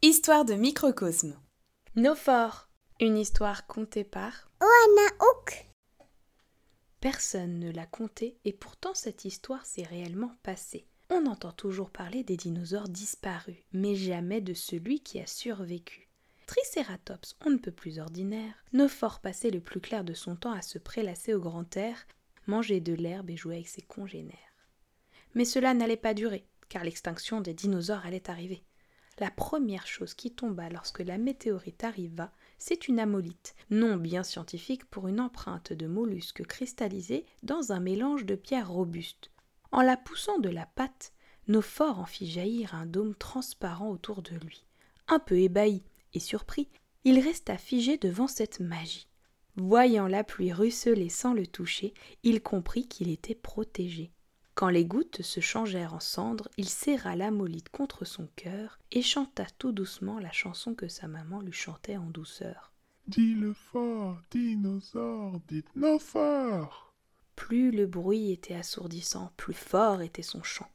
Histoire de microcosme. Nophore, une histoire contée par Oanaouk. Personne ne l'a contée et pourtant cette histoire s'est réellement passée. On entend toujours parler des dinosaures disparus, mais jamais de celui qui a survécu. Tricératops, on ne peut plus ordinaire, Nophore passait le plus clair de son temps à se prélasser au grand air, manger de l'herbe et jouer avec ses congénères. Mais cela n'allait pas durer, car l'extinction des dinosaures allait arriver. La première chose qui tomba lorsque la météorite arriva, c'est une amolite, nom bien scientifique pour une empreinte de mollusque cristallisé dans un mélange de pierres robustes. En la poussant de la patte, Nophore en fit jaillir un dôme transparent autour de lui. Un peu ébahi et surpris, il resta figé devant cette magie. Voyant la pluie ruisseler sans le toucher, il comprit qu'il était protégé. Quand les gouttes se changèrent en cendres, il serra l'amolite contre son cœur et chanta tout doucement la chanson que sa maman lui chantait en douceur. Dis-le fort, dinosaure, dites-nous fort. Plus le bruit était assourdissant, plus fort était son chant,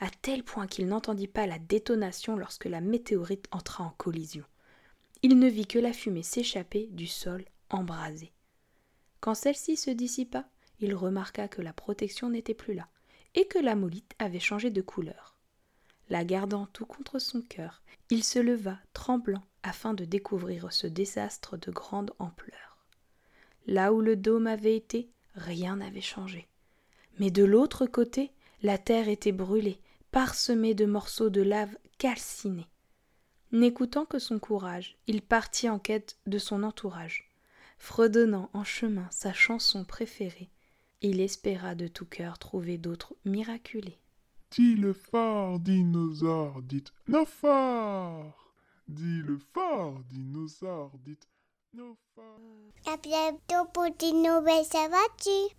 à tel point qu'il n'entendit pas la détonation lorsque la météorite entra en collision. Il ne vit que la fumée s'échapper du sol embrasé. Quand celle-ci se dissipa, il remarqua que la protection n'était plus là et que la molite avait changé de couleur. La gardant tout contre son cœur, il se leva, tremblant, afin de découvrir ce désastre de grande ampleur. Là où le dôme avait été, rien n'avait changé. Mais de l'autre côté, la terre était brûlée, parsemée de morceaux de lave calcinés. N'écoutant que son courage, il partit en quête de son entourage, fredonnant en chemin sa chanson préférée, il espéra de tout cœur trouver d'autres miraculés. Dis le fort, dinosaure, dites nos fort. Dis le fort, dinosaure, dites nos fort. À bientôt pour des nouvelles aventures.